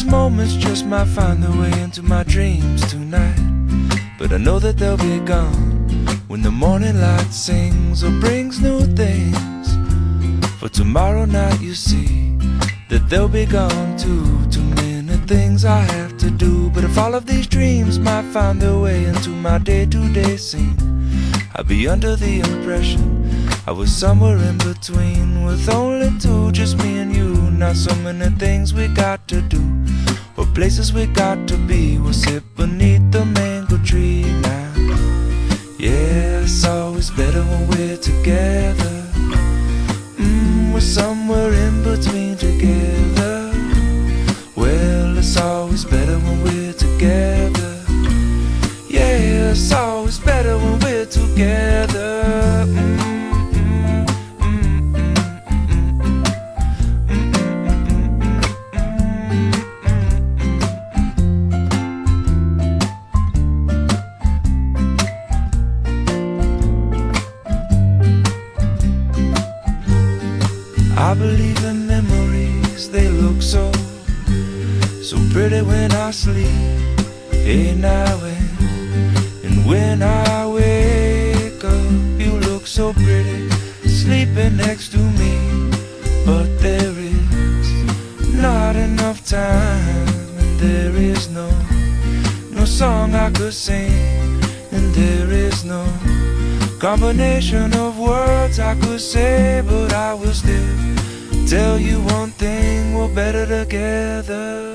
these moments just might find their way into my dreams tonight. But I know that they'll be gone when the morning light sings or brings new things. For tomorrow night, you see that they'll be gone too. Too many things I have to do. But if all of these dreams might find their way into my day to day scene, I'd be under the impression I was somewhere in between with only two, just me and you. Not so many things we got to do or places we got to be. We'll sit beneath the mango tree now. Yeah, it's always better when we're together. Mm, we're somewhere in between together. Well, it's always better when we're together. Yeah, it's always better when we're together. I believe in memories, they look so, so pretty when I sleep. Hey now and, and when I wake up, you look so pretty, sleeping next to me. But there is not enough time, and there is no, no song I could sing, and there is no combination of words I could say, but I will still tell you one thing: we're better together.